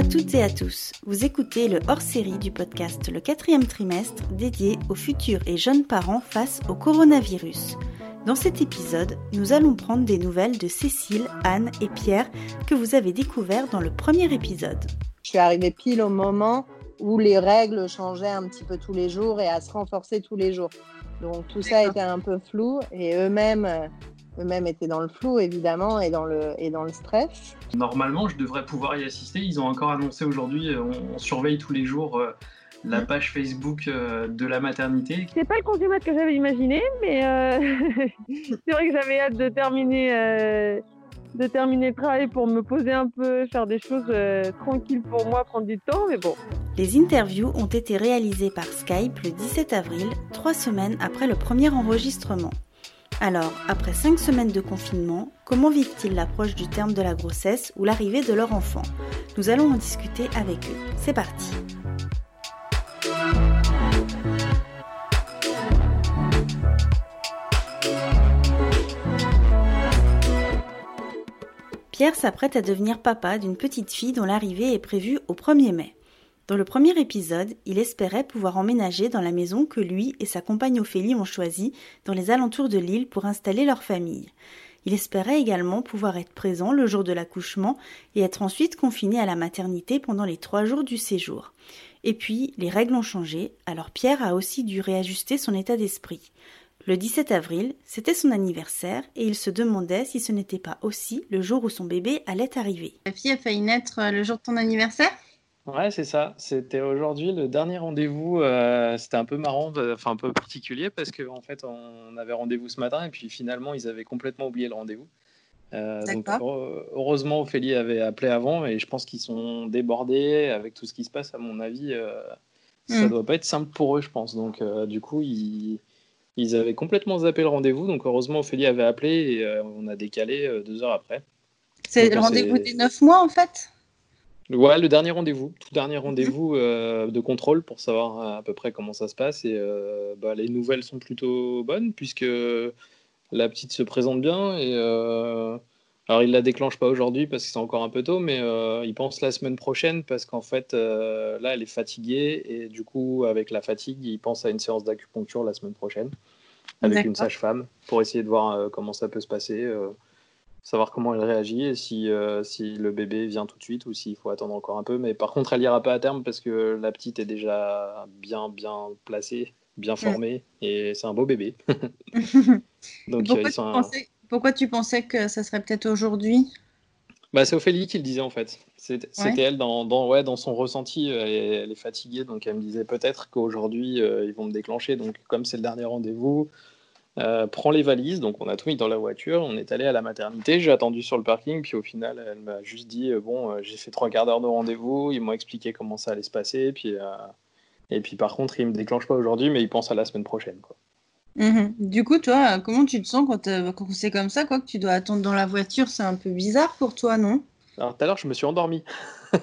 à toutes et à tous. Vous écoutez le hors-série du podcast Le quatrième trimestre dédié aux futurs et jeunes parents face au coronavirus. Dans cet épisode, nous allons prendre des nouvelles de Cécile, Anne et Pierre que vous avez découvert dans le premier épisode. Je suis arrivée pile au moment où les règles changeaient un petit peu tous les jours et à se renforcer tous les jours. Donc tout ça était un peu flou et eux-mêmes euh, eux-mêmes étaient dans le flou évidemment et dans le, et dans le stress. Normalement, je devrais pouvoir y assister. Ils ont encore annoncé aujourd'hui, euh, on, surveille tous les jours euh, la page Facebook de la maternité. C'est pas le consommateur que j'avais imaginé, mais c'est vrai que j'avais hâte de terminer de terminer le travail pour me poser un peu, faire des choses euh, tranquilles pour moi, prendre du temps, mais bon. Les interviews ont été réalisées par Skype le 17 avril, trois semaines après le premier enregistrement. Alors, après cinq semaines de confinement, comment vivent-ils l'approche du terme de la grossesse ou l'arrivée de leur enfant? Nous allons en discuter avec eux. C'est parti Pierre s'apprête à devenir papa d'une petite fille dont l'arrivée est prévue au 1er mai. Dans le premier épisode, il espérait pouvoir emménager dans la maison que lui et sa compagne Ophélie ont choisie dans les alentours de l'île pour installer leur famille. Il espérait également pouvoir être présent le jour de l'accouchement et être ensuite confiné à la maternité pendant les trois jours du séjour. Et puis, les règles ont changé, alors Pierre a aussi dû réajuster son état d'esprit. Le 17 avril, c'était son anniversaire et il se demandait si ce n'était pas aussi le jour où son bébé allait arriver. Ta fille a failli naître euh, le jour de ton anniversaire? Ouais, c'est ça. C'était aujourd'hui le dernier rendez-vous. Euh, c'était un peu marrant, enfin un peu particulier parce qu'en en fait, on avait rendez-vous ce matin et puis finalement, ils avaient complètement oublié le rendez-vous. Euh, donc heureusement, Ophélie avait appelé avant et je pense qu'ils sont débordés avec tout ce qui se passe. À mon avis, ça ne hmm. doit pas être simple pour eux, je pense. Donc du coup, ils ils avaient complètement zappé le rendez-vous, donc heureusement Ophélie avait appelé et euh, on a décalé euh, deux heures après. C'est le rendez-vous des neuf mois en fait? Ouais, le dernier rendez-vous, tout dernier rendez-vous euh, de contrôle pour savoir à peu près comment ça se passe. Et bah, les nouvelles sont plutôt bonnes puisque la petite se présente bien. Et alors, il la déclenche pas aujourd'hui parce que c'est encore un peu tôt, mais il pense la semaine prochaine parce qu'en fait, là, elle est fatiguée. Et du coup, avec la fatigue, il pense à une séance d'acupuncture la semaine prochaine avec une sage-femme pour essayer de voir euh, comment ça peut se passer, euh, savoir comment elle réagit et si, euh, si le bébé vient tout de suite ou s'il faut attendre encore un peu. Mais par contre, elle ira pas à terme parce que la petite est déjà bien, bien placée, bien formée et c'est un beau bébé. Donc, pourquoi, tu pensais, pourquoi tu pensais que ça serait peut-être aujourd'hui? Bah, c'est Ophélie qui le disait en fait. C'était elle dans, dans, ouais, dans son ressenti. Elle, est fatiguée, donc elle me disait peut-être qu'aujourd'hui ils vont me déclencher. Donc, comme c'est le dernier rendez-vous, euh, prends les valises, donc on a tout mis dans la voiture, on est allé à la maternité, j'ai attendu sur le parking, puis au final, elle m'a juste dit euh, bon, euh, j'ai fait trois quarts d'heure de rendez-vous, ils m'ont expliqué comment ça allait se passer, puis, et puis par contre, ils me déclenchent pas aujourd'hui, mais ils pensent à la semaine prochaine. Quoi. Mhm. Du coup, toi, comment tu te sens quand, quand c'est comme ça, quoi, que tu dois attendre dans la voiture C'est un peu bizarre pour toi, non? Alors tout à l'heure, je me suis endormi. je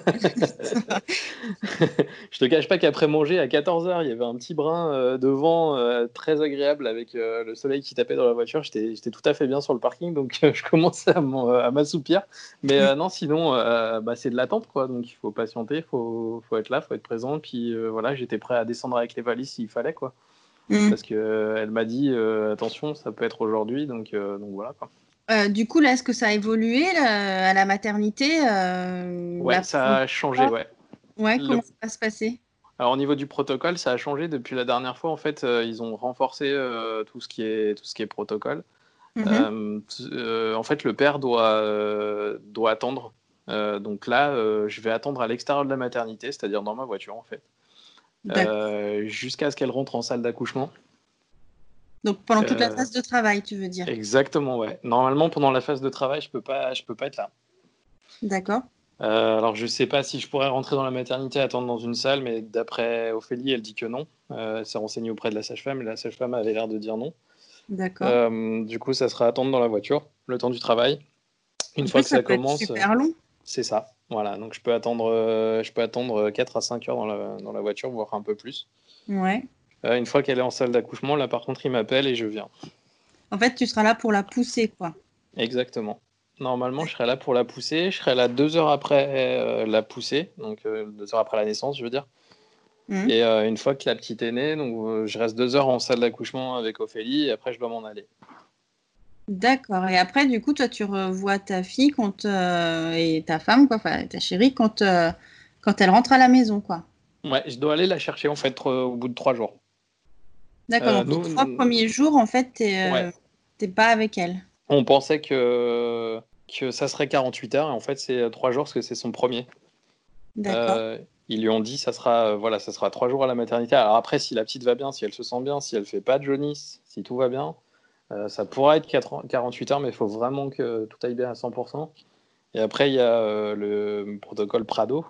te cache pas qu'après manger à 14h, il y avait un petit brin euh, de vent euh, très agréable avec euh, le soleil qui tapait dans la voiture. J'étais tout à fait bien sur le parking, donc je commençais à m'assoupir. Mais non, sinon, bah, c'est de l'attente, quoi. Donc il faut patienter, il faut, faut, être là, il faut être présent. Puis voilà, j'étais prêt à descendre avec les valises s'il fallait, quoi. Mmh. Parce qu'elle m'a dit attention, ça peut être aujourd'hui, donc, donc voilà, quoi. Euh, du coup, là, est-ce que ça a évolué à la maternité euh, Ouais, ça a changé, ouais. Ouais, comment ça va se passer? Alors au niveau du protocole, ça a changé depuis la dernière fois. En fait, euh, ils ont renforcé tout ce qui est tout ce qui est protocole. Mhm. en fait, le père doit doit attendre. donc là, je vais attendre à l'extérieur de la maternité, c'est-à-dire dans ma voiture en fait, jusqu'à ce qu'elle rentre en salle d'accouchement. Donc pendant toute la euh, phase de travail, tu veux dire Exactement, ouais. Normalement, pendant la phase de travail, je peux pas, je peux pas être là. D'accord. Euh, alors je sais pas si je pourrais rentrer dans la maternité, attendre dans une salle, mais d'après Ophélie, elle dit que non. Euh, elle s'est renseignée auprès de la sage-femme, et la sage-femme avait l'air de dire non. D'accord. du coup, ça sera attendre dans la voiture, le temps du travail. Une fois que ça, commence. super long. C'est ça. Voilà, donc je peux attendre, je peux attendre 4 à 5 heures dans la, dans la voiture, voire un peu plus. Ouais. Euh, une fois qu'elle est en salle d'accouchement, là par contre, il m'appelle et je viens. En fait, tu seras là pour la pousser, quoi. Exactement. Normalement, je serai là pour la pousser. Je serai là deux heures après la poussée, donc deux heures après la naissance, je veux dire. Mmh. Et une fois que la petite est née, donc je reste deux heures en salle d'accouchement avec Ophélie et après je dois m'en aller. D'accord. Et après, du coup, toi, tu revois ta fille quand, et ta femme, quoi, enfin ta chérie, quand, quand elle rentre à la maison, quoi. Ouais, je dois aller la chercher en fait au bout de trois jours. D'accord, euh, donc les trois premiers jours, en fait, tu n'es euh, pas avec elle. On pensait que, que ça serait 48 heures, et en fait, c'est trois jours parce que c'est son premier. D'accord. Euh, ils lui ont dit ça sera voilà ça sera trois jours à la maternité. Alors après si la petite va bien, si elle se sent bien, si elle fait pas de jaunisse, si tout va bien, ça pourra être 48 heures, mais il faut vraiment que tout aille bien à 100%. Et après il y a le protocole Prado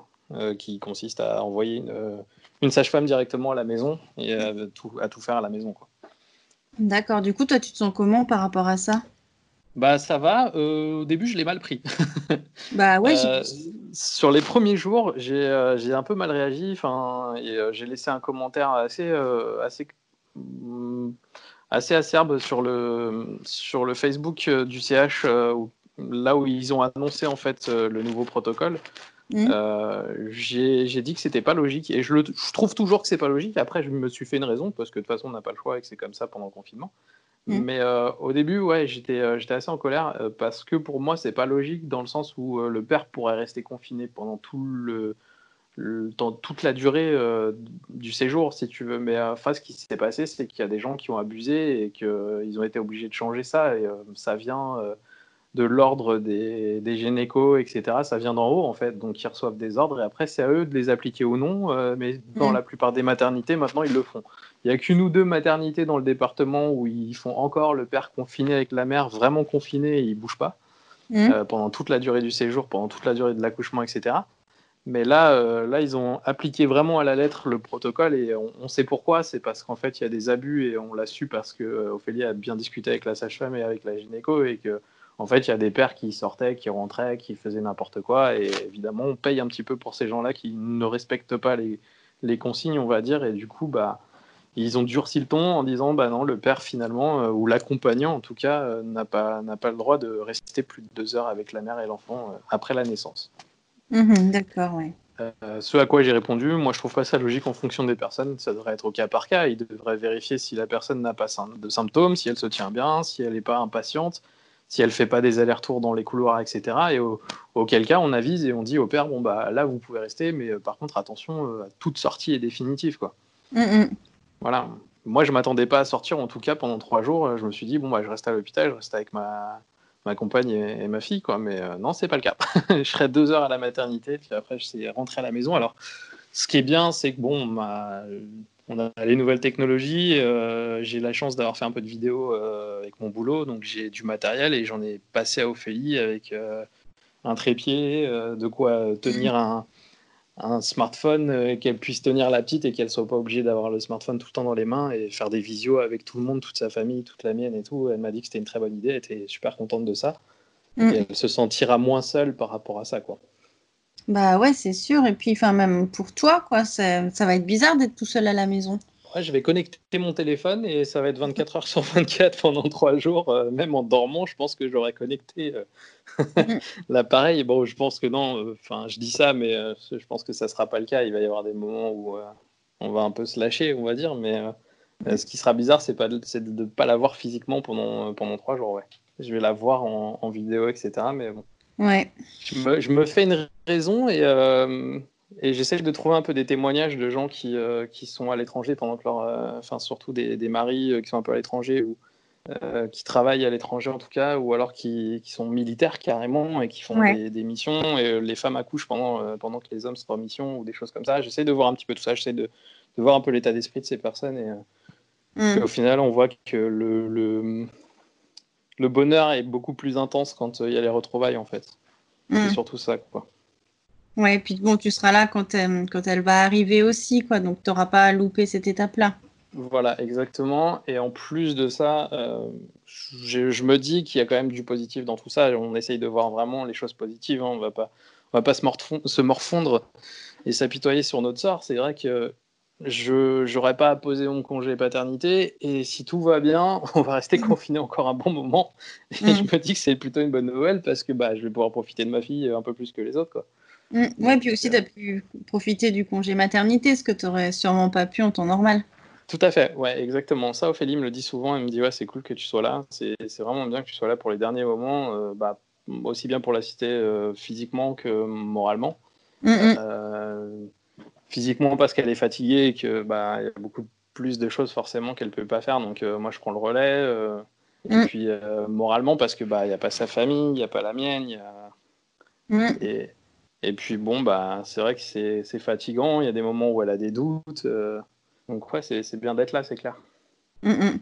qui consiste à envoyer une, une sage-femme directement à la maison et à tout, à tout faire à la maison. D'accord. Du coup, toi, tu te sens comment par rapport à ça? Bah, ça va. Euh, au début, je l'ai mal pris. bah ouais. Euh, sur les premiers jours, j'ai euh, un peu mal réagi. Enfin, et j'ai laissé un commentaire assez assez mm, assez acerbe sur le sur le Facebook du CH là où ils ont annoncé en fait le nouveau protocole. Mmh. Euh, j'ai dit que c'était pas logique et je, le, je, trouve toujours que c'est pas logique. Après, je me suis fait une raison parce que de toute façon, on n'a pas le choix et que c'est comme ça pendant le confinement. Mmh. Mais euh, au début, ouais, j'étais euh, assez en colère parce que pour moi, c'est pas logique dans le sens où le père pourrait rester confiné pendant tout le, dans toute la durée du séjour, si tu veux. Mais enfin, ce qui s'est passé, c'est qu'il y a des gens qui ont abusé et qu'ils ont été obligés de changer ça et ça vient de l'ordre des, des, gynécos, etc. Ça vient d'en haut, en fait. Donc, ils reçoivent des ordres et après, c'est à eux de les appliquer ou non. Euh, mais dans mm. la plupart des maternités, maintenant, ils le font. Il n'y a qu'une ou deux maternités dans le département où ils font encore le père confiné avec la mère, vraiment confiné, et il ne bouge pas mm. euh, pendant toute la durée du séjour, pendant toute la durée de l'accouchement, etc. Mais là, euh, là, ils ont appliqué vraiment à la lettre le protocole et on, sait pourquoi. C'est parce qu'en fait, il y a des abus et on l'a su parce que Ophélie a bien discuté avec la sage-femme et avec la gynéco et que en fait, il y a des pères qui sortaient, qui rentraient, qui faisaient n'importe quoi. Et évidemment, on paye un petit peu pour ces gens-là qui ne respectent pas les, les, consignes, on va dire. Et du coup, bah, ils ont durci le ton en disant bah non, le père finalement, euh, ou l'accompagnant en tout cas, euh, n'a pas, pas le droit de rester plus de deux heures avec la mère et l'enfant euh, après la naissance. Mmh d'accord, oui. ce à quoi j'ai répondu, moi je trouve pas ça logique en fonction des personnes, ça devrait être au cas par cas. Il devrait vérifier si la personne n'a pas de symptômes, si elle se tient bien, si elle n'est pas impatiente, si elle fait pas des allers-retours dans les couloirs, etc. Et auquel cas, on avise et on dit au père, bon, bah là, vous pouvez rester, mais euh, par contre, attention, euh, toute sortie est définitive. Quoi. Mm, mm. Voilà. Moi, je m'attendais pas à sortir, en tout cas, pendant trois jours. Je me suis dit, bon, bah, je reste à l'hôpital, je reste avec ma, ma compagne et, ma fille, quoi. Mais euh, non, c'est pas le cas. je serai deux heures à la maternité, puis après, je sais rentrer à la maison. Alors, ce qui est bien, c'est que, bon, ma on a les nouvelles technologies. Euh, j'ai la chance d'avoir fait un peu de vidéo euh, avec mon boulot, donc j'ai du matériel et j'en ai passé à Ophélie avec euh, un trépied, de quoi tenir un, smartphone, qu'elle puisse tenir la petite et qu'elle soit pas obligée d'avoir le smartphone tout le temps dans les mains et faire des visios avec tout le monde, toute sa famille, toute la mienne et tout. Elle m'a dit que c'était une très bonne idée, elle était super contente de ça. Et elle se sentira moins seule par rapport à ça, quoi. Bah ouais, c'est sûr. Et puis, enfin, même pour toi, quoi, ça, va être bizarre d'être tout seul à la maison. Ouais, je vais connecter mon téléphone et ça va être 24 heures sur 24 pendant trois jours. Euh, même en dormant, je pense que j'aurais connecté euh, mm. l'appareil. Bon, je pense que non. Euh, enfin, je dis ça, mais je pense que ça sera pas le cas. Il va y avoir des moments où on va un peu se lâcher, on va dire. Mais ce qui sera bizarre, c'est pas de ne pas l'avoir physiquement pendant pendant trois jours. Ouais. Je vais la voir en, en vidéo, etc. Mais bon. Ouais. Je me, fais une raison et, euh, et j'essaie de trouver un peu des témoignages de gens qui, euh, qui sont à l'étranger pendant que leur. Euh, enfin, surtout des, des maris qui sont un peu à l'étranger ou qui travaillent à l'étranger en tout cas, ou alors qui, qui, sont militaires carrément et qui font des, missions et les femmes accouchent pendant, pendant que les hommes sont en mission ou des choses comme ça. J'essaie de voir un petit peu tout ça, j'essaie de, de voir un peu l'état d'esprit de ces personnes et. Mm. Au final, on voit que le, le, le bonheur est beaucoup plus intense quand euh, il y a les retrouvailles en fait. C'est mm. surtout ça quoi. Ouais, et puis bon, tu seras là quand, euh, quand elle va arriver aussi, quoi. Donc, tu n'auras pas à louper cette étape-là. Voilà, exactement. Et en plus de ça, euh, je, me dis qu'il y a quand même du positif dans tout ça. On essaye de voir vraiment les choses positives. Hein. On va pas, on va pas se morfondre, se morfondre et s'apitoyer sur notre sort. C'est vrai que je n'aurai pas à poser mon congé paternité et si tout va bien, on va rester confiné encore un bon moment. Et Mm. je me dis que c'est plutôt une bonne nouvelle parce que bah, je vais pouvoir profiter de ma fille un peu plus que les autres. Quoi. Mm. Ouais, puis aussi, euh, tu as pu profiter du congé maternité, ce que tu n'aurais sûrement pas pu en temps normal. Tout à fait, ouais, exactement. Ça, Ophélie me le dit souvent. Elle me dit Ouais, c'est cool que tu sois là. C'est vraiment bien que tu sois là pour les derniers moments, euh, bah, aussi bien pour l'assister euh, physiquement que moralement. Mm, mm. Euh, physiquement parce qu'elle est fatiguée et que bah, il y a beaucoup plus de choses forcément qu'elle peut pas faire. Donc euh, moi je prends le relais. euh, et Mm. puis euh, moralement parce que bah il y a pas sa famille, il y a pas la mienne, y a Mm. et, et puis bon bah c'est vrai que c'est c'est fatigant. Il y a des moments où elle a des doutes. donc ouais c'est c'est bien d'être là, c'est clair. Mm.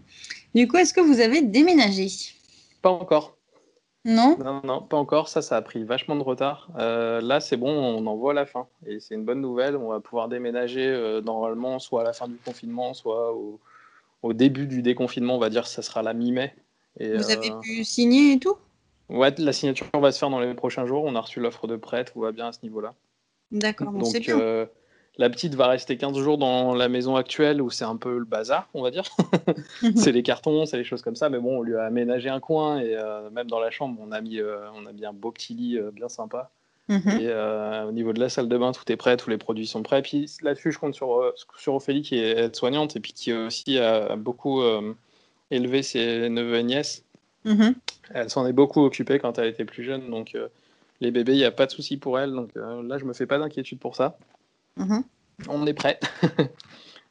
Du coup, est-ce que vous avez déménagé? Pas encore. Non? Non, non, pas encore. Ça, ça a pris vachement de retard. Euh, là, c'est bon, on en voit la fin. Et c'est une bonne nouvelle. On va pouvoir déménager euh, normalement, soit à la fin du confinement, soit au, au début du déconfinement. On va dire que ça sera la mi-mai. Et, Vous avez euh, pu signer et tout? Ouais, la signature va se faire dans les prochains jours. On a reçu l'offre de prêt, tout va bien à ce niveau-là. D'accord, bon, c'est bien. La petite va rester 15 jours dans la maison actuelle où c'est un peu le bazar, on va dire. c'est les cartons, c'est les choses comme ça. Mais bon, on lui a aménagé un coin et euh, même dans la chambre, on a mis, euh, on a mis un beau petit lit euh, bien sympa. Mhm. Et au niveau de la salle de bain, tout est prêt, tous les produits sont prêts. Puis là-dessus, je compte sur, sur Ophélie qui est aide-soignante et puis qui aussi a beaucoup élevé ses neveux et nièces. Mhm. Elle s'en est beaucoup occupée quand elle était plus jeune. Donc les bébés, il n'y a pas de souci pour elle. Donc euh, là, je me fais pas d'inquiétude pour ça. Mhm. On est prêt.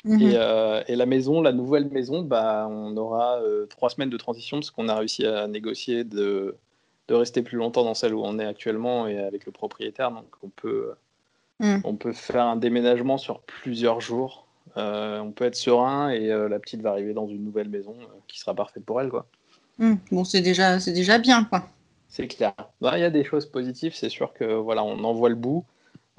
Mhm. Et, euh, et la maison, la nouvelle maison, bah, on aura euh, trois semaines de transition parce qu'on a réussi à négocier de, de rester plus longtemps dans celle où on est actuellement et avec le propriétaire. Donc on peut, Mm. on peut faire un déménagement sur plusieurs jours. Euh, on peut être serein et la petite va arriver dans une nouvelle maison qui sera parfaite pour elle. quoi. Bon, c'est déjà, c'est déjà bien, quoi. C'est clair. Bah, Il y a des choses positives, c'est sûr que voilà, on en voit le bout.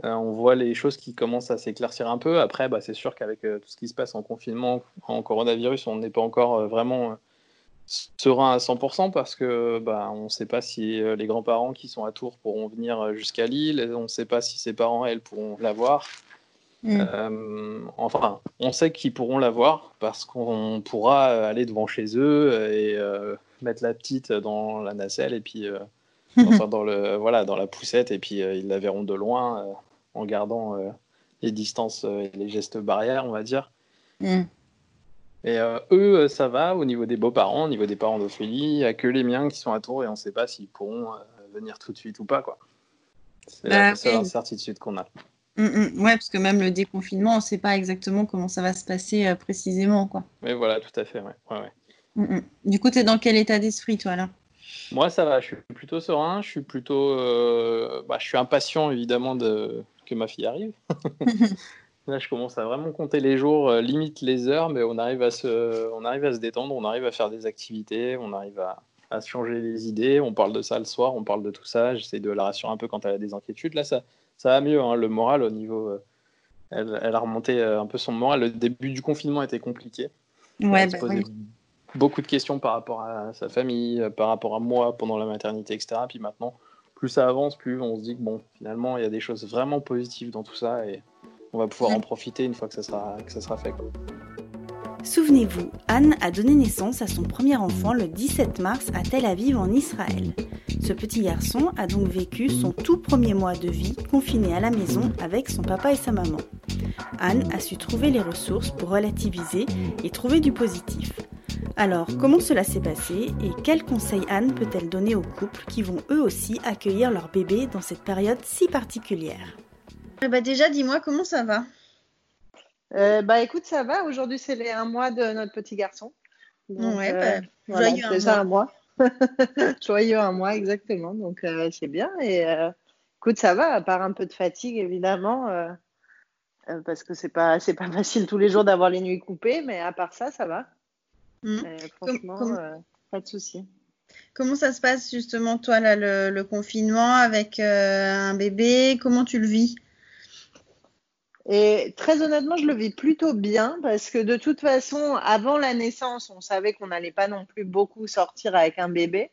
Euh, on voit les choses qui commencent à s'éclaircir un peu. Après, bah, c'est sûr qu'avec euh, tout ce qui se passe en confinement, en coronavirus, on n'est pas encore euh, vraiment serein à 100% parce que bah, on ne sait pas si les grands-parents qui sont à Tours pourront venir jusqu'à Lille. On ne sait pas si ses parents, elles, pourront la voir. Mm. Euh, enfin, on sait qu'ils pourront la voir parce qu'on pourra aller devant chez eux et mettre la petite dans la nacelle et puis enfin, dans le voilà dans la poussette et puis euh, ils la verront de loin en gardant euh, les distances euh, et les gestes barrières, on va dire. Mm. Et euh, eux, ça va au niveau des beaux-parents, au niveau des parents d'Ophélie, il n'y a que les miens qui sont à Tours et on ne sait pas s'ils pourront euh, venir tout de suite ou pas quoi. C'est Bah, la seule oui. incertitude qu'on a. Mm, mm. Ouais, parce que même le déconfinement, on ne sait pas exactement comment ça va se passer euh, précisément, quoi. Mais voilà, tout à fait. Ouais. Ouais, ouais. Mm. Du coup, tu es dans quel état d'esprit, toi, là? Moi, ça va, je suis plutôt serein, je suis plutôt. bah, je suis impatient, évidemment, de... que ma fille arrive. Là, je commence à vraiment compter les jours, euh, limite les heures, mais on arrive, à se... on arrive à se détendre, on arrive à faire des activités, on arrive à... à se changer les idées. On parle de ça le soir, on parle de tout ça. J'essaie de la rassurer un peu quand elle a des inquiétudes. Là, ça, ça va mieux, hein, le moral au niveau. euh, Elle, elle a remonté euh, un peu son moral. Le début du confinement était compliqué. Ouais, Elle se bah, posait oui. beaucoup de questions par rapport à sa famille, par rapport à moi pendant la maternité, etc. Puis maintenant, plus ça avance, plus on se dit que bon, finalement, il y a des choses vraiment positives dans tout ça et on va pouvoir Mm. en profiter une fois que ça sera, que ça sera fait. quoi. Souvenez-vous, Anne a donné naissance à son premier enfant le 17 mars à Tel Aviv en Israël. Ce petit garçon a donc vécu son tout premier mois de vie confiné à la maison avec son papa et sa maman. Anne a su trouver les ressources pour relativiser et trouver du positif. Alors, comment cela s'est passé et quels conseils Anne peut-elle donner aux couples qui vont eux aussi accueillir leur bébé dans cette période si particulière? Eh bah, déjà, dis-moi comment ça va? Euh, bah écoute, ça va. Aujourd'hui, c'est les un mois de notre petit garçon. Donc, Ouais, euh, bah, voilà, joyeux un déjà un mois. joyeux un mois, exactement. Donc euh, c'est bien. Et euh, écoute, ça va, à part un peu de fatigue, évidemment, euh, euh, parce que c'est pas c'est pas facile tous les jours d'avoir les nuits coupées, mais à part ça, ça va. Mm. Franchement, comme- euh, pas de souci. Comment ça se passe justement, toi, là, le, le confinement avec euh, un bébé? Comment tu le vis? Et très honnêtement, je le vis plutôt bien parce que de toute façon, avant la naissance, on savait qu'on n'allait pas non plus beaucoup sortir avec un bébé.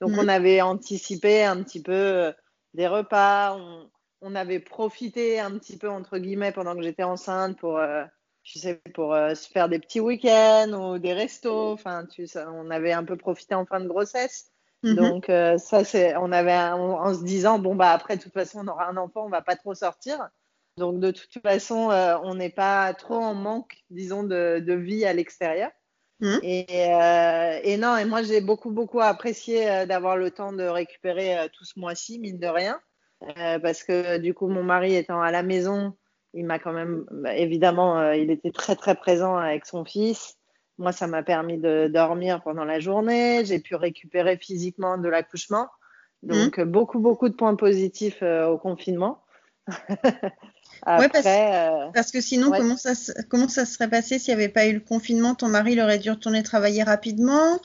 Donc, Mhm. on avait anticipé un petit peu euh, des repas. On, on avait profité un petit peu, entre guillemets, pendant que j'étais enceinte pour, euh, tu sais, pour euh, se faire des petits week-ends ou des restos. Enfin, tu sais, on avait un peu profité en fin de grossesse. Mhm. Donc euh, ça, c'est, on avait, un- on- en se disant bon bah après, de toute façon, on aura un enfant, on va pas trop sortir. Donc de toute façon, euh, on n'est pas trop en manque, disons, de, de vie à l'extérieur. Mhm. Et, et non, et moi j'ai beaucoup beaucoup apprécié d'avoir le temps de récupérer tout ce mois-ci, mine de rien, parce que du coup mon mari étant à la maison, il m'a quand même, bah, évidemment, euh, il était très très présent avec son fils. Moi, ça m'a permis de dormir pendant la journée. J'ai pu récupérer physiquement de l'accouchement. Donc, euh, beaucoup, beaucoup de points positifs euh, au confinement. Après, parce- euh, Parce que sinon, Ouais. comment, ça, comment ça serait passé s'il n'y avait pas eu le confinement? Ton mari il aurait dû retourner travailler rapidement.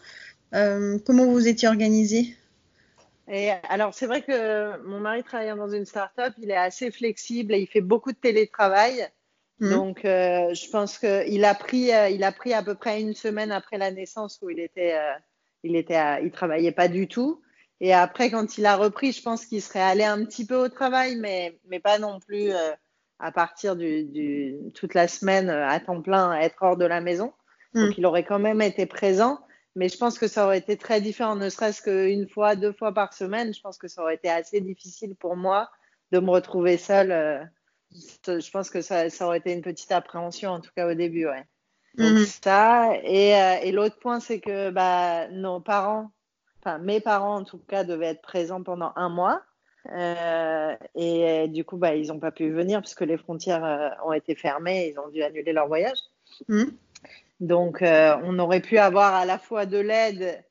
Euh, comment vous étiez organisé? Et alors, c'est vrai que mon mari travaillant dans une start-up, il est assez flexible et il fait beaucoup de télétravail. Mhm. Donc, euh, je pense qu'il a pris, euh, il a pris à peu près une semaine après la naissance où il était, euh, il était, à- il travaillait pas du tout. Et après, quand il a repris, je pense qu'il serait allé un petit peu au travail, mais, mais pas non plus à partir du, du, toute la semaine à temps plein, être hors de la maison. Donc, il aurait quand même été présent. Mais je pense que ça aurait été très différent, ne serait-ce qu'une fois, deux fois par semaine. Je pense que ça aurait été assez difficile pour moi de me retrouver seule. euh, je pense que ça, ça aurait été une petite appréhension, en tout cas au début, ouais. Donc Mhm. ça, et, euh, et l'autre point, c'est que bah, nos parents, enfin mes parents en tout cas, devaient être présents pendant un mois. Euh, et du coup, bah, ils n'ont pas pu venir puisque les frontières euh, ont été fermées, ils ont dû annuler leur voyage. Mhm. Donc, euh, on aurait pu avoir à la fois de l'aide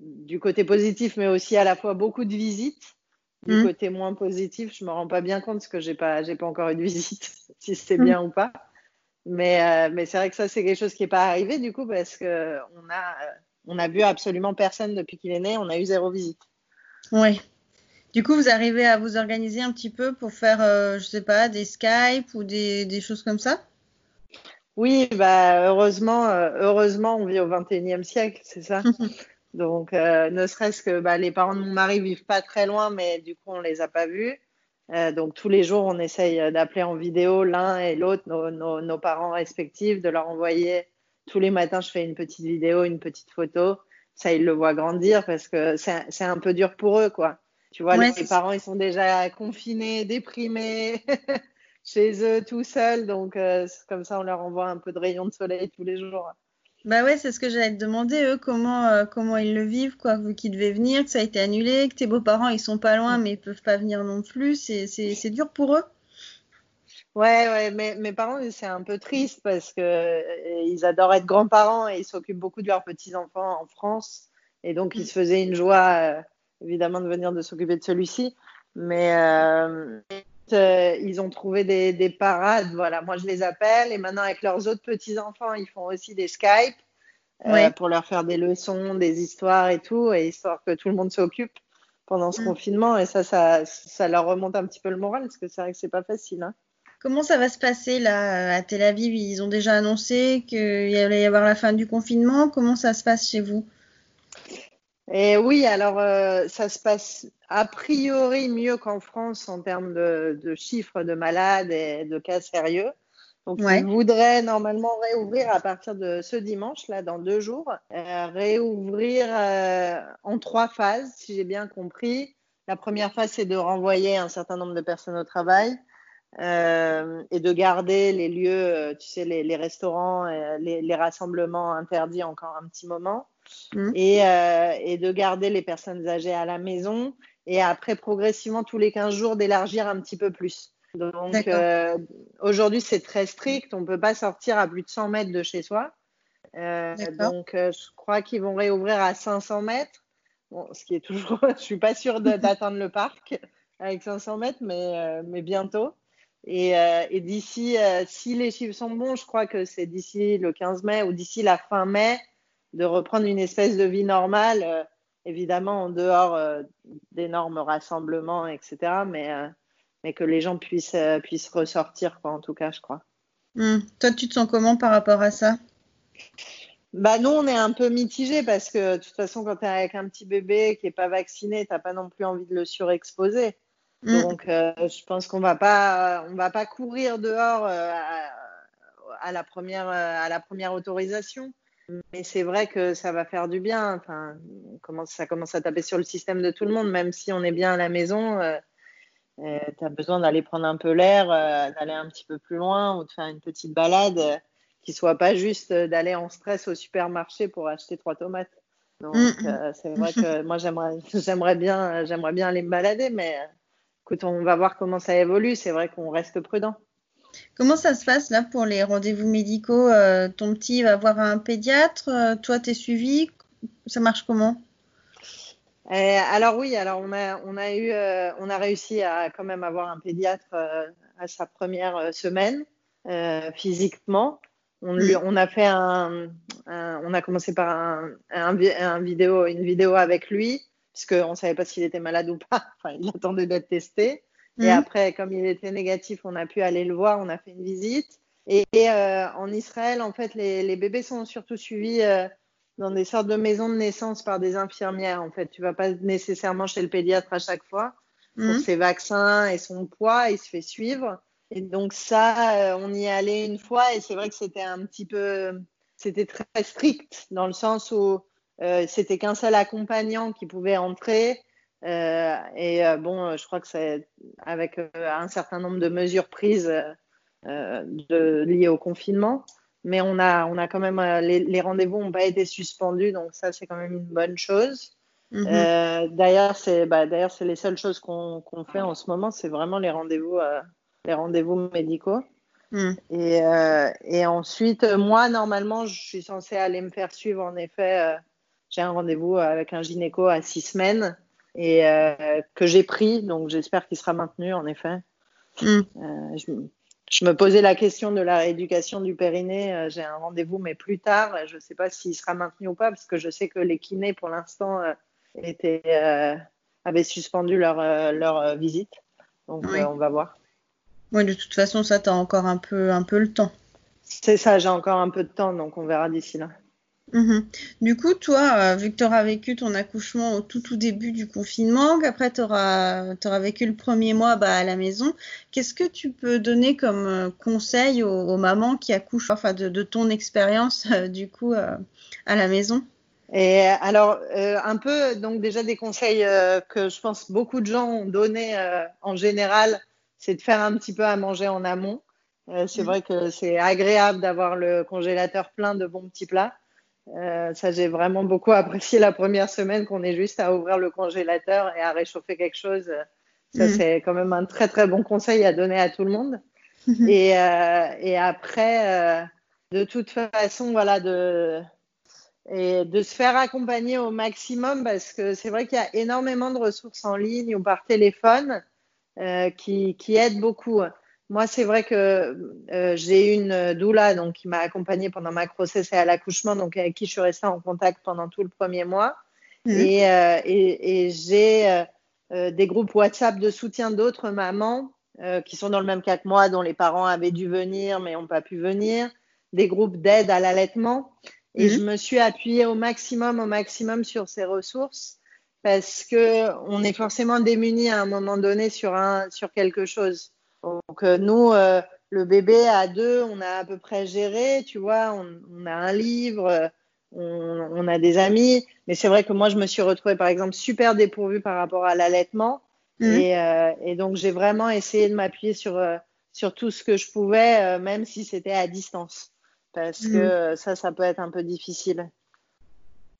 du côté positif, mais aussi à la fois beaucoup de visites. Du Mhm. côté moins positif, je me rends pas bien compte parce que j'ai pas, j'ai pas encore eu de visite, si c'est bien ou pas. Mais, euh, mais c'est vrai que ça, c'est quelque chose qui n'est pas arrivé du coup parce que on a, on a vu absolument personne depuis qu'il est né. On a eu zéro visite. Ouais. Du coup, vous arrivez à vous organiser un petit peu pour faire, euh, je sais pas, des Skype ou des, des choses comme ça? Oui, bah heureusement, euh, heureusement, on vit au 21e siècle, c'est ça. Donc, euh, ne serait-ce que bah, les parents de mon mari vivent pas très loin, mais du coup, on les a pas vus. Euh, donc, tous les jours, on essaye euh, d'appeler en vidéo l'un et l'autre, nos, nos, nos parents respectifs, de leur envoyer. Tous les matins, je fais une petite vidéo, une petite photo. Ça, ils le voient grandir parce que c'est c'est un peu dur pour eux, quoi. Tu vois, Ouais, les parents, ils sont déjà confinés, déprimés, chez eux, tout seuls. Donc, euh, comme ça, on leur envoie un peu de rayons de soleil tous les jours. Bah ouais, c'est ce que j'allais te demander, eux, comment, euh, comment ils le vivent, quoi, vu qu'ils devaient venir, que ça a été annulé, que tes beaux-parents, ils sont pas loin, mais ils peuvent pas venir non plus. C'est, dur pour eux. Ouais, ouais, mais mes parents, c'est un peu triste parce que euh, ils adorent être grands-parents et ils s'occupent beaucoup de leurs petits-enfants en France. Et donc, ils se faisaient une joie, euh, évidemment, de venir de s'occuper de celui-ci. Mais euh, euh, ils ont trouvé des, des parades. Voilà, moi, je les appelle. Et maintenant, avec leurs autres petits-enfants, ils font aussi des Skype euh, Ouais. pour leur faire des leçons, des histoires et tout, et histoire que tout le monde s'occupe pendant ce Mm. confinement. Et ça, ça, ça leur remonte un petit peu le moral parce que c'est vrai que c'est pas facile. Hein. Comment ça va se passer là à Tel Aviv? Ils ont déjà annoncé qu'il allait y avoir la fin du confinement. Comment ça se passe chez vous? Et oui, alors euh, ça se passe a priori mieux qu'en France en termes de, de chiffres de malades et de cas sérieux. Donc, Ouais. ils voudraient normalement réouvrir à partir de ce dimanche, là, dans deux jours, euh, réouvrir euh, en trois phases, si j'ai bien compris. La première phase, c'est de renvoyer un certain nombre de personnes au travail euh, et de garder les lieux, euh, tu sais, les, les restaurants, les, les rassemblements interdits encore un petit moment Et, euh, et de garder les personnes âgées à la maison et après progressivement tous les 15 jours d'élargir un petit peu plus. Donc euh, aujourd'hui c'est très strict, on ne peut pas sortir à plus de 100 mètres de chez soi. Euh, donc je crois qu'ils vont réouvrir à 500 mètres, bon, ce qui est toujours, je suis pas sûre d'atteindre le parc avec 500 mètres, mais, mais bientôt. Et, euh, et d'ici, euh, si les chiffres sont bons, je crois que c'est d'ici le 15 mai ou d'ici la fin mai, de reprendre une espèce de vie normale, euh, évidemment en dehors euh, d'énormes rassemblements, etc. Mais, euh, mais que les gens puissent, puissent ressortir, quoi, en tout cas, je crois. Hmm. Toi, tu te sens comment par rapport à ça? Bah, nous, on est un peu mitigés parce que de toute façon, quand tu es avec un petit bébé qui n'est pas vacciné, tu n'as pas non plus envie de le surexposer. Hmm. Donc, je pense qu'on va pas, on va pas courir dehors à la première, à la première autorisation. Mais c'est vrai que ça va faire du bien. Enfin, ça commence à taper sur le système de tout le monde, même si on est bien à la maison. Euh, euh, tu as besoin d'aller prendre un peu l'air, euh, d'aller un petit peu plus loin ou de faire une petite balade qui soit pas juste d'aller en stress au supermarché pour acheter trois tomates. Donc, mm. c'est vrai que moi, j'aimerais, j'aimerais, bien, j'aimerais bien aller me balader, mais écoute, on va voir comment ça évolue. C'est vrai qu'on reste prudent. Comment ça se passe là pour les rendez-vous médicaux euh, Ton petit va voir un pédiatre, euh, toi t'es suivi, ça marche comment? Eh, Alors oui, alors on a, on a eu, euh, on a réussi à quand même avoir un pédiatre à sa première semaine physiquement. On, lui, on, a fait un, on a commencé par un, un, vidéo, une vidéo avec lui, puisqu'on ne savait pas s'il était malade ou pas. Enfin, il attendait d'être testé. Et mhm. après, comme il était négatif, on a pu aller le voir, on a fait une visite. Et, euh, en Israël, en fait, les, les, bébés sont surtout suivis euh, dans des sortes de maisons de naissance par des infirmières. En fait, tu vas pas nécessairement chez le pédiatre à chaque fois pour mhm. ses vaccins et son poids, il se fait suivre. Et donc ça, euh, on y allait une fois et c'est vrai que c'était un petit peu, c'était très strict dans le sens où c'était qu'un seul accompagnant qui pouvait entrer euh, et euh, bon, je crois que c'est avec euh, un certain nombre de mesures prises de, liées au confinement. Mais on a, on a quand même, les, rendez-vous n'ont pas été suspendus, donc ça, c'est quand même une bonne chose. D'ailleurs, c'est bah, d'ailleurs c'est les seules choses qu'on fait en ce moment, c'est vraiment les rendez-vous les rendez-vous médicaux. Mhm. Et, et, ensuite, moi, normalement, je suis censée aller me faire suivre. En effet, j'ai un rendez-vous avec un gynéco à six semaines et euh, que j'ai pris, donc j'espère qu'il sera maintenu en effet. Mm. Euh, je, me posais la question de la rééducation du périnée. Euh, j'ai un rendez-vous, mais plus tard. Je ne sais pas s'il sera maintenu ou pas, parce que je sais que les kinés, pour l'instant, avaient suspendu leur, leur visite. Donc, on va voir. Oui, de toute façon, ça, tu as encore un peu, un peu le temps. C'est ça, j'ai encore un peu de temps, donc on verra d'ici là. Mhm. Du coup, toi, euh, vu que tu auras vécu ton accouchement au tout tout début du confinement, qu'après tu auras, vécu le premier mois bah, à la maison, qu'est-ce que tu peux donner comme euh, conseil aux, mamans qui accouchent, enfin de, ton expérience euh, du coup à la maison? Et alors, un peu, donc déjà des conseils que je pense beaucoup de gens ont donné en général, c'est de faire un petit peu à manger en amont. c'est mhm. vrai que c'est agréable d'avoir le congélateur plein de bons petits plats. Euh, ça, j'ai vraiment beaucoup apprécié la première semaine qu'on ait juste à ouvrir le congélateur et à réchauffer quelque chose. Ça, mm. c'est quand même un très très bon conseil à donner à tout le monde. et, euh, et, après, euh, de toute façon, voilà, de, et de se faire accompagner au maximum parce que c'est vrai qu'il y a énormément de ressources en ligne ou par téléphone qui, qui aident beaucoup. Moi, c'est vrai que euh, j'ai une doula donc, qui m'a accompagnée pendant ma grossesse et à l'accouchement, donc avec qui je suis restée en contact pendant tout le premier mois. Mmh. Et, euh, et, et j'ai euh, des groupes WhatsApp de soutien d'autres mamans qui sont dans le même cas que moi, dont les parents avaient dû venir mais n'ont pas pu venir. Des groupes d'aide à l'allaitement. Et mmh. je me suis appuyée au maximum, au maximum sur ces ressources parce que on est forcément démunis à un moment donné sur, un, sur quelque chose. Donc euh, nous, euh, le bébé à deux, on a à peu près géré, tu vois, on, a un livre, on, a des amis, mais c'est vrai que moi, je me suis retrouvée, par exemple, super dépourvue par rapport à l'allaitement. Mmh. Euh, et, donc, j'ai vraiment essayé de m'appuyer sur, sur tout ce que je pouvais, même si c'était à distance. Parce mmh. que ça, ça peut être un peu difficile.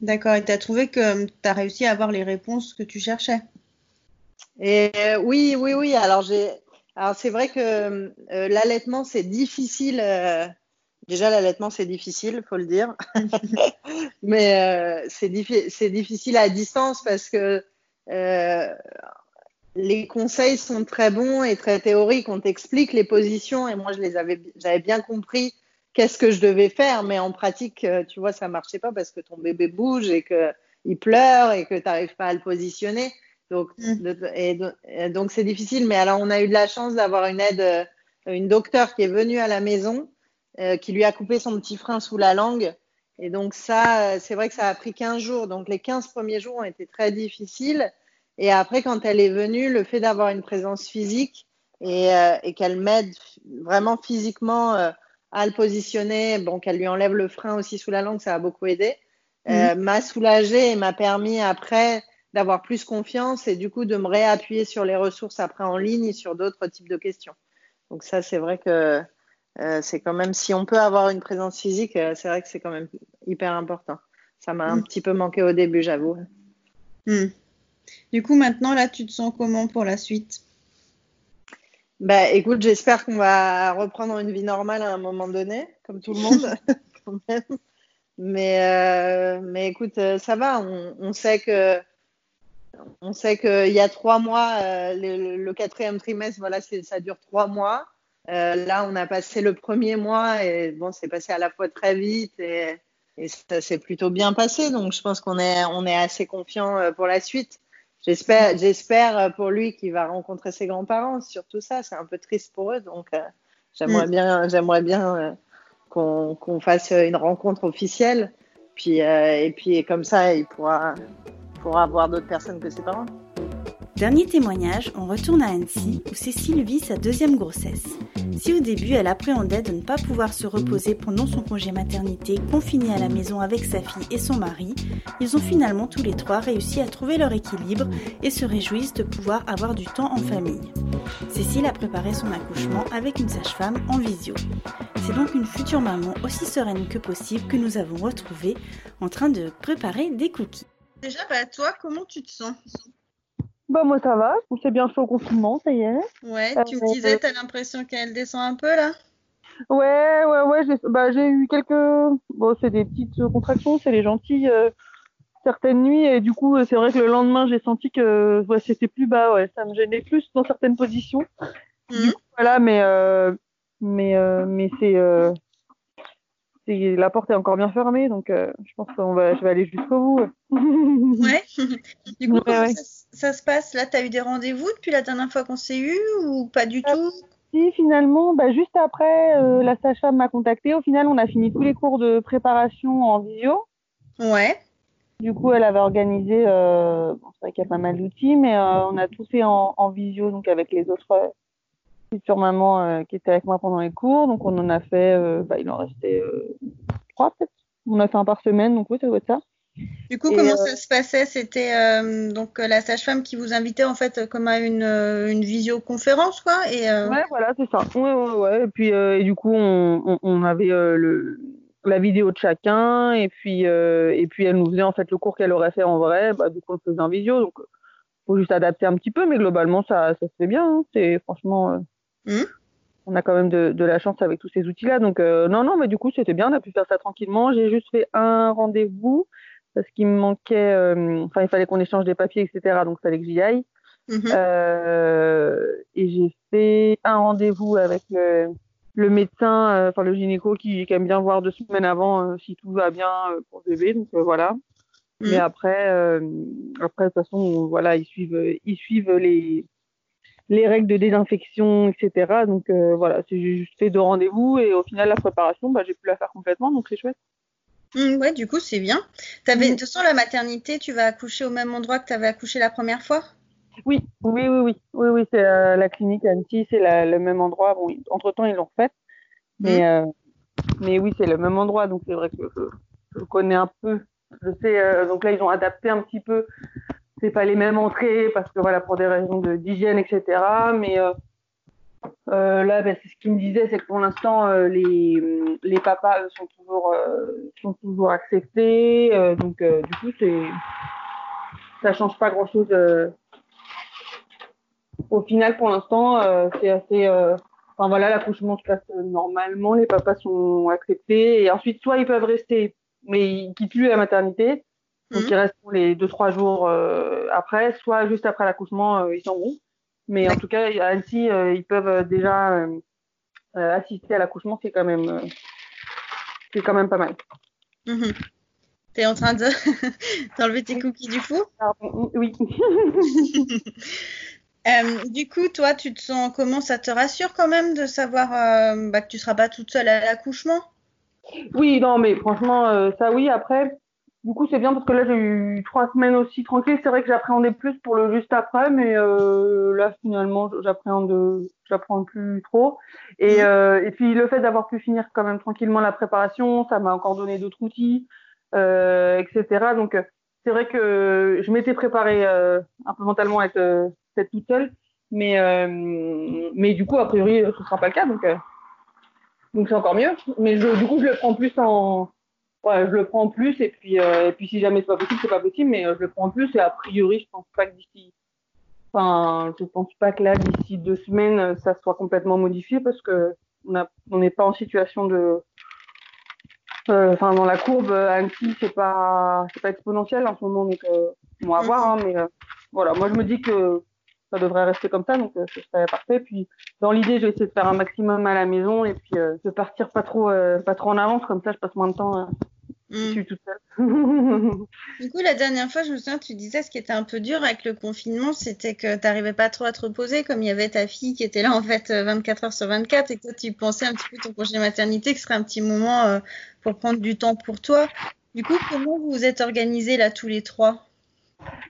D'accord. Et tu as trouvé que tu as réussi à avoir les réponses que tu cherchais? Et oui, oui, oui. Alors, j'ai alors c'est vrai que euh, l'allaitement c'est difficile. Euh, déjà l'allaitement c'est difficile, faut le dire. Mais euh, c'est difficile à distance parce que les conseils sont très bons et très théoriques. On t'explique les positions et moi je les avais, j'avais bien compris qu'est-ce que je devais faire, mais en pratique, tu vois, ça marchait pas parce que ton bébé bouge et que il pleure et que tu n'arrives pas à le positionner. Donc, mm. et, donc c'est difficile. Mais alors, on a eu de la chance d'avoir une aide, euh, une docteure qui est venue à la maison, euh, qui lui a coupé son petit frein sous la langue. Et donc ça, euh, c'est vrai que ça a pris 15 jours. Donc les 15 premiers jours ont été très difficiles. Et après, quand elle est venue, le fait d'avoir une présence physique et, et qu'elle m'aide vraiment physiquement à le positionner, bon, qu'elle lui enlève le frein aussi sous la langue, ça a beaucoup aidé, euh, m'a soulagée et m'a permis après d'avoir plus confiance et du coup de me réappuyer sur les ressources après en ligne et sur d'autres types de questions. Donc ça, c'est vrai que euh, c'est quand même, si on peut avoir une présence physique, euh, c'est vrai que c'est quand même hyper important. Ça m'a un Mhm. petit peu manqué au début, j'avoue. Hmm. Du coup, maintenant, là, tu te sens comment pour la suite? Bah, écoute, j'espère qu'on va reprendre une vie normale à un moment donné, comme tout le monde, quand même. Mais, euh, mais écoute, ça va. On, on sait que, on sait qu'il y a trois mois, euh, le, le quatrième trimestre, voilà, ça dure trois mois. Euh, là, on a passé le premier mois et bon, c'est passé à la fois très vite et, et ça s'est plutôt bien passé. Donc, je pense qu'on est, on est assez confiant euh, pour la suite. J'espère, j'espère pour lui qu'il va rencontrer ses grands-parents. Surtout ça, c'est un peu triste pour eux. Donc, euh, j'aimerais Mm. bien, j'aimerais bien qu'on fasse une rencontre officielle. Puis, et puis, comme ça, il pourra, pourra voir d'autres personnes que ses parents. Dernier témoignage, on retourne à Annecy où Cécile vit sa deuxième grossesse. Si au début elle appréhendait de ne pas pouvoir se reposer pendant son congé maternité confinée à la maison avec sa fille et son mari, ils ont finalement tous les trois réussi à trouver leur équilibre et se réjouissent de pouvoir avoir du temps en famille. Cécile a préparé son accouchement avec une sage-femme en visio. C'est donc une future maman aussi sereine que possible que nous avons retrouvée en train de préparer des cookies. Déjà, bah, toi, comment tu te sens? Bah moi ça va, on s'est bien fait au confinement, ça y est. Ouais, tu Euh, me disais, t'as l'impression qu'elle descend un peu, là? Ouais, ouais, ouais, j'ai bah, j'ai eu quelques... Bon, c'est des petites euh, contractions, c'est les gentilles euh, certaines nuits, et du coup, euh, c'est vrai que le lendemain, j'ai senti que ouais, c'était plus bas, ouais, ça me gênait plus dans certaines positions. Mhm. Voilà, mais, euh, mais, euh, mais c'est... la porte est encore bien fermée, donc euh, je pense que je vais aller jusqu'au bout. Ouais. Du coup, Ouais, comment ouais. ça, ça se passe? Là, t'as eu des rendez-vous depuis la dernière fois qu'on s'est eu ou pas du tout? Si finalement, bah, juste après, euh, la sage-femme m'a contacté. Au final, on a fini tous les cours de préparation en visio. Ouais. Du coup, elle avait organisé, euh, bon, c'est vrai qu'il y a pas mal d'outils, mais on a tout fait en, en visio, donc avec les autres futures mamans euh, qui étaient avec moi pendant les cours. Donc, on en a fait, euh, bah, il en restait euh, trois peut-être. On a fait un par semaine, donc oui, ça doit être ça. Du coup, Et, comment euh, ça se passait? C'était euh, donc la sage-femme qui vous invitait en fait comme à une, une visioconférence, quoi. Et euh, Ouais, voilà, c'est ça. Ouais, ouais, ouais. Et puis, et du coup, on, on, on avait le, la vidéo de chacun, et puis, et puis elle nous faisait en fait le cours qu'elle aurait fait en vrai. Bah, du coup, on le faisait en visio, donc faut juste adapter un petit peu, mais globalement, ça, ça se fait bien. hein. C'est franchement, Mhm. on a quand même de, de la chance avec tous ces outils-là. Donc, euh, non, non, mais du coup, c'était bien. On a pu faire ça tranquillement. J'ai juste fait un rendez-vous parce qu'il me manquait, euh, enfin, il fallait qu'on échange des papiers, etc. Donc, il fallait que j'y aille. mhm. Euh, et j'ai fait un rendez-vous avec le, le médecin, enfin le gynéco qui, qui aime bien voir deux semaines avant si tout va bien pour le bébé. Donc voilà. Mhm. Mais après, après de toute façon, voilà, ils suivent, ils suivent les les règles de désinfection, etc. Donc euh, voilà, c'est j'ai juste fait deux rendez-vous et au final la préparation, bah, j'ai pu la faire complètement, donc c'est chouette. Mm, ouais, du coup, c'est bien. T'avais, Mhm. de toute façon, la maternité, tu vas accoucher au même endroit que tu avais accouché la première fois? Oui, oui, oui, oui, oui, oui, c'est euh, la clinique Annecy, c'est le même endroit. Bon, entre temps ils l'ont refait, mais euh, mais oui, c'est le même endroit, donc c'est vrai que je, connais un peu. Je sais, euh, donc là ils ont adapté un petit peu. C'est pas les mêmes entrées parce que voilà pour des raisons d'hygiène, etc. Mais euh, euh, là, ben, c'est ce qu'il me disait, c'est que pour l'instant euh, les les papas sont toujours sont toujours acceptés, donc du coup c'est ça change pas grand chose. Au final, pour l'instant, c'est assez. Enfin voilà, l'accouchement se passe normalement, les papas sont acceptés et ensuite soit ils peuvent rester, mais ils quittent plus la maternité, donc Mhm. ils restent les deux trois jours euh, après, soit juste après l'accouchement euh, ils s'en vont. Mais en tout cas, à Annecy, euh, ils peuvent euh, déjà assister à l'accouchement, c'est quand même, c'est quand même pas mal. Mhm. T'es en train de d'enlever tes cookies du four Pardon, oui. Du coup, toi, tu te sens comment? Ça te rassure quand même de savoir bah, que tu seras pas toute seule à l'accouchement? Oui, non, mais franchement, ça oui. Après, du coup, c'est bien parce que là, j'ai eu trois semaines aussi tranquilles. C'est vrai que j'appréhendais plus pour le juste après, mais euh, là, finalement, j'appréhende, j'apprends plus trop. Et, mmh. euh, et puis, le fait d'avoir pu finir quand même tranquillement la préparation, ça m'a encore donné d'autres outils, euh, etc. Donc, c'est vrai que je m'étais préparée euh, un peu mentalement à être, euh, être toute seule, mais, euh, mais du coup, a priori, ce sera pas le cas. Donc, donc c'est encore mieux. Mais je, du coup, je le prends plus en ouais, je le prends en plus et puis euh, et puis si jamais c'est pas possible, c'est pas possible, mais euh, je le prends en plus et a priori, je pense pas que d'ici, enfin, je pense pas que là d'ici deux semaines, euh, ça soit complètement modifié parce que on n'est pas en situation de, enfin, dans la courbe Annecy, c'est pas, c'est pas exponentiel en ce moment, donc on va voir, hein, mais voilà, moi je me dis que ça devrait rester comme ça, donc ce serait parfait. Puis dans l'idée, je vais essayer de faire un maximum à la maison et puis de partir pas trop, pas trop en avance, comme ça je passe moins de temps je suis toute seule. du coup, la dernière fois, je me souviens, tu disais ce qui était un peu dur avec le confinement, c'était que tu n'arrivais pas trop à te reposer, comme il y avait ta fille qui était là en fait 24 euh, heures sur 24 et que toi, tu pensais un petit peu ton congé maternité, que ce serait un petit moment euh, pour prendre du temps pour toi. Du coup, comment vous vous êtes organisés là tous les trois?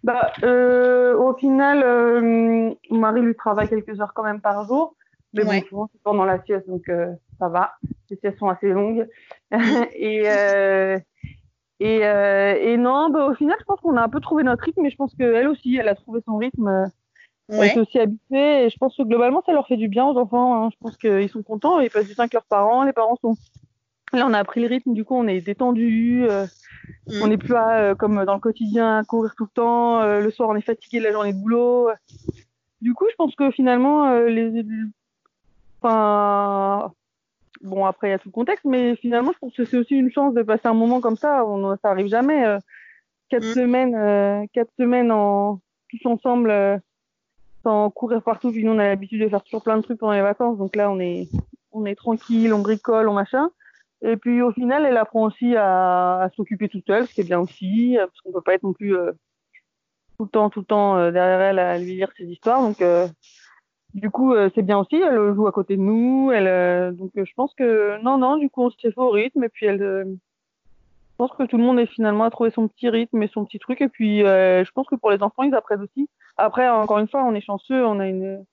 Bah, euh, Au final, mon mari lui travaille quelques heures quand même par jour. Mais bon, souvent, c'est pendant la sieste, donc ça va. Les siestes sont assez longues. et, et, euh, et non, bah, au final, je pense qu'on a un peu trouvé notre rythme, mais je pense qu'elle aussi, elle a trouvé son rythme. Euh, elle est aussi habituée et je pense que globalement, ça leur fait du bien aux enfants. Hein. Je pense qu'ils sont contents, ils passent du temps avec leurs parents. Les parents sont. Là, on a pris le rythme, du coup, on est détendu. Euh, mm. On n'est plus à, comme dans le quotidien, à courir tout le temps. le soir, on est fatigué de la journée de boulot. Du coup, je pense que finalement, les. Enfin, bon, après, il y a tout le contexte, mais finalement, je pense que c'est aussi une chance de passer un moment comme ça. On, ça arrive jamais. Euh, quatre mm. semaines, euh, quatre semaines en tous ensemble, euh, sans courir partout. Puis nous, on a l'habitude de faire toujours plein de trucs pendant les vacances. Donc là, on est, on est tranquille, on bricole, on machin. Et puis au final, elle apprend aussi à, à s'occuper toute seule, ce qui est bien aussi, parce qu'on peut pas être non plus tout le temps, tout le temps derrière elle à lui lire ses histoires. Donc du coup, euh, c'est bien aussi. Elle joue à côté de nous. Elle, euh, donc, euh, je pense que non, non. Du coup, on se fait au rythme. Et puis, elle, je pense que tout le monde est finalement à trouver son petit rythme et son petit truc. Et puis, je pense que pour les enfants, ils apprennent aussi. Après, encore une fois, on est chanceux. On a une,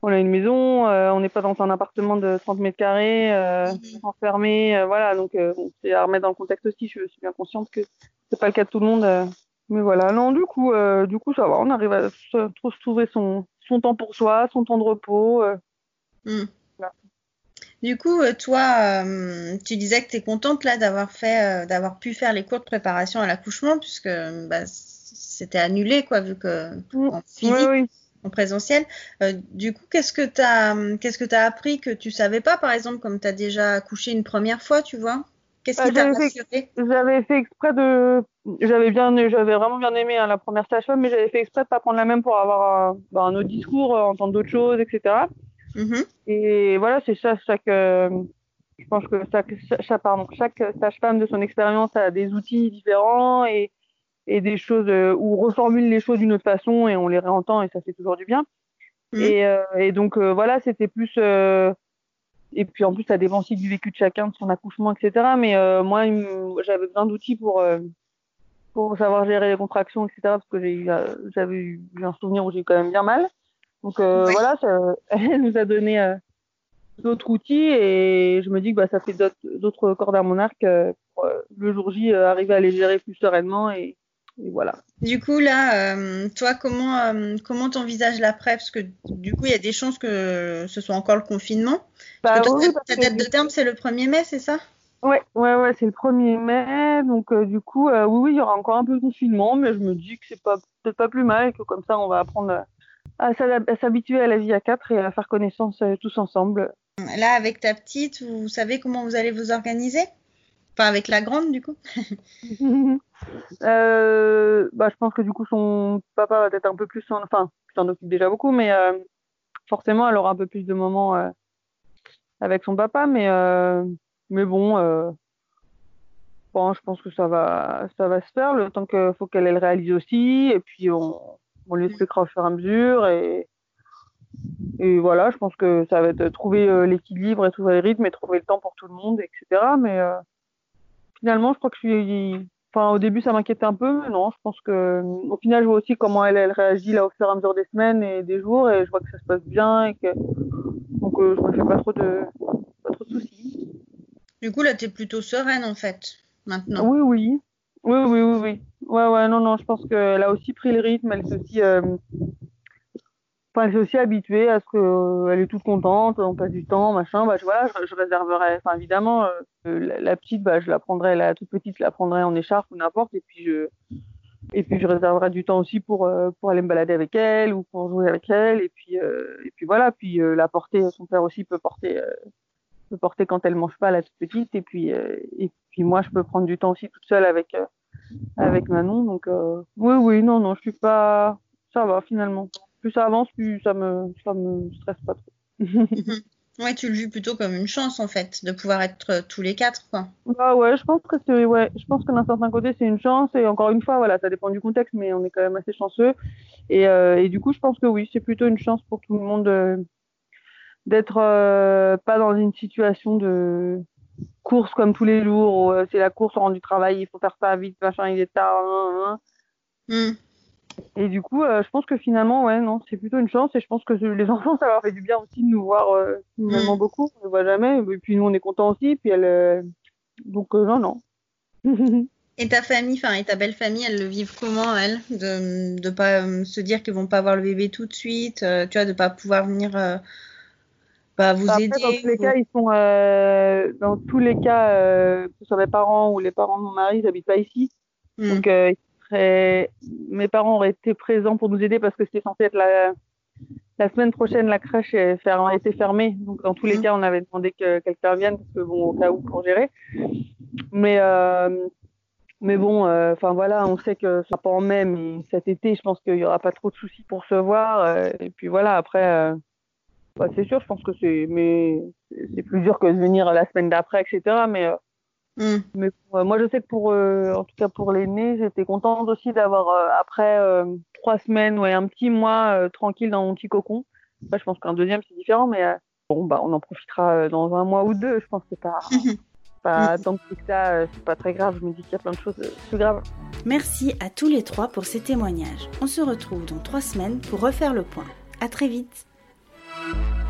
on a une maison. on n'est pas dans un appartement de 30 mètres carrés, mhm. enfermé. voilà. Donc, c'est à remettre dans le contexte aussi. Je suis bien consciente que c'est pas le cas de tout le monde. mais voilà. Non, du coup, du coup, ça va. On arrive à se, trouver son son temps pour soi, son temps de repos. Euh. Hmm. Du coup, euh, toi, euh, tu disais que tu es contente là d'avoir fait, d'avoir pu faire les cours de préparation à l'accouchement, puisque bah, c'était annulé, quoi, vu que hmm. en physique, en présentiel. du coup, qu'est-ce que tu as, qu'est-ce que as appris que tu savais pas, par exemple, comme tu as déjà accouché une première fois, tu vois? Qu'est-ce qui t'a J'avais fait exprès de. J'avais bien, j'avais vraiment bien aimé hein, la première stage mais j'avais fait exprès de pas prendre la même pour avoir un, un autre discours, euh, entendre d'autres choses, etc. Mm-hmm. Et voilà, c'est ça, chaque. Euh, je pense que chaque, chaque, pardon, chaque sage-femme de son expérience a des outils différents et, et des choses euh, on reformule les choses d'une autre façon et on les réentend et ça fait toujours du bien. Mm. Et, et, donc voilà, c'était plus et puis en plus, ça dépend aussi du vécu de chacun, de son accouchement, etc. Mais moi, j'avais besoin d'outils pour, pour savoir gérer les contractions, etc. Parce que j'ai euh, j'avais eu un souvenir où j'ai eu quand même bien mal. Donc voilà, ça, elle nous a donné d'autres outils et je me dis que bah, ça fait d'autres cordes à mon arc pour le jour J arriver à les gérer plus sereinement et, voilà. Du coup, là, euh, toi, comment euh, comment t'envisages l'après Parce que du coup, il y a des chances que ce soit encore le confinement. Bah, ta, date de terme, c'est le 1er mai, c'est ça? Ouais, ouais, ouais, c'est le 1er mai. Donc, euh, du coup, oui, oui, il y aura encore un peu de confinement, mais je me dis que c'est pas peut-être pas plus mal, que comme ça, on va apprendre à, s'habituer à la vie à quatre et à faire connaissance tous ensemble. Là, avec ta petite, vous savez comment vous allez vous organiser? Enfin, avec la grande, du coup euh, bah, Je pense que du coup, son papa va être un peu plus. En... Enfin, s'en occupe déjà beaucoup, mais euh, forcément, elle aura un peu plus de moments euh, avec son papa. Mais, euh, mais bon, bon, je pense que ça va, ça va se faire le temps qu'il faut qu'elle le réalise aussi. Et puis, on, on lui expliquera au fur et à mesure. Et, et voilà, je pense que ça va être trouver l'équilibre et trouver le rythme et trouver le temps pour tout le monde, etc. Mais finalement, je crois que je suis Enfin, au début, ça m'inquiétait un peu, mais non, je pense que, au final, je vois aussi comment elle, elle réagit là au fur et à mesure des semaines et des jours, et je vois que ça se passe bien, et que, donc, euh, je me fais pas trop de, pas trop de soucis. Du coup, là, tu es plutôt sereine, en fait, maintenant. Oui, oui. Oui, oui, oui, oui. Ouais, ouais, non, non, je pense qu'elle a aussi pris le rythme, elle s'est aussi, euh, enfin, aussi habituée à ce qu'elle est toute contente, on passe du temps, machin, bah, je, voilà, je, je réserverai, enfin, évidemment, euh, la, petite, bah, je la prendrai, la toute petite, je la prendrai en écharpe ou n'importe, et puis je, et puis je réserverai du temps aussi pour, euh, pour aller me balader avec elle ou pour jouer avec elle, et puis, euh, et puis voilà, puis euh, la porter, son père aussi peut porter, euh, peut porter quand elle mange pas la toute petite, et puis, euh, et puis moi, je peux prendre du temps aussi toute seule avec, euh, avec Manon, donc euh, oui, oui, non, non, je suis pas, ça va finalement. Plus ça avance, plus ça me, ça me stresse pas trop. Ouais, tu le vis plutôt comme une chance, en fait, de pouvoir être tous les quatre, quoi. Ah ouais, je pense que c'est, ouais, je pense que d'un certain côté c'est une chance et encore une fois, voilà, ça dépend du contexte, mais on est quand même assez chanceux et, et du coup, je pense que oui, c'est plutôt une chance pour tout le monde d'être euh, pas dans une situation de course comme tous les jours où euh, c'est la course, on rentre du travail, il faut faire ça vite, machin, il est tard. hein, hein. Hmm. Et du coup, euh, je pense que finalement, ouais, non, c'est plutôt une chance. Et je pense que les enfants, ça leur fait du bien aussi de nous voir euh, finalement Mm. beaucoup. On ne voit jamais. Et puis nous, on est contents aussi. Puis elle, donc non, non. Et ta famille, enfin, et ta belle famille, elles le vivent comment, elles De de pas se dire qu'ils vont pas avoir le bébé tout de suite, tu vois, de pas pouvoir venir bah, vous Après, aider. dans tous les ou- cas, ils sont, euh, dans tous les cas, euh, que ce soit mes parents ou les parents de mon mari, ils habitent pas ici. Hmm. Donc, euh, ils seraient- mes parents auraient été présents pour nous aider parce que c'était censé être la, la semaine prochaine, la crèche est a été fermée. Donc, dans tous les Mhm. cas, on avait demandé que quelqu'un vienne parce que, bon, au cas où, pour gérer. Mais, euh, mais bon, euh, enfin voilà, on sait que ça sera pas en mai, mais cet été, je pense qu'il y aura pas trop de soucis pour se voir. euh, et puis voilà, après, euh, bah, c'est sûr, je pense que c'est, mais c'est plus dur que de venir la semaine d'après, etc. Mais euh, Hmm. mais euh, moi, je sais que pour, euh, en tout cas pour l'aîné, j'étais contente aussi d'avoir, euh, après euh, trois semaines, ouais, un petit mois euh, tranquille dans mon petit cocon. Après, je pense qu'un deuxième, c'est différent, mais euh, bon, bah, on en profitera euh, dans un mois ou deux. Je pense que c'est pas, pas tant que ça, c'est pas très grave. Je me dis qu'il y a plein de choses plus graves. Merci à tous les trois pour ces témoignages. On se retrouve dans trois semaines pour refaire le point. À très vite thank you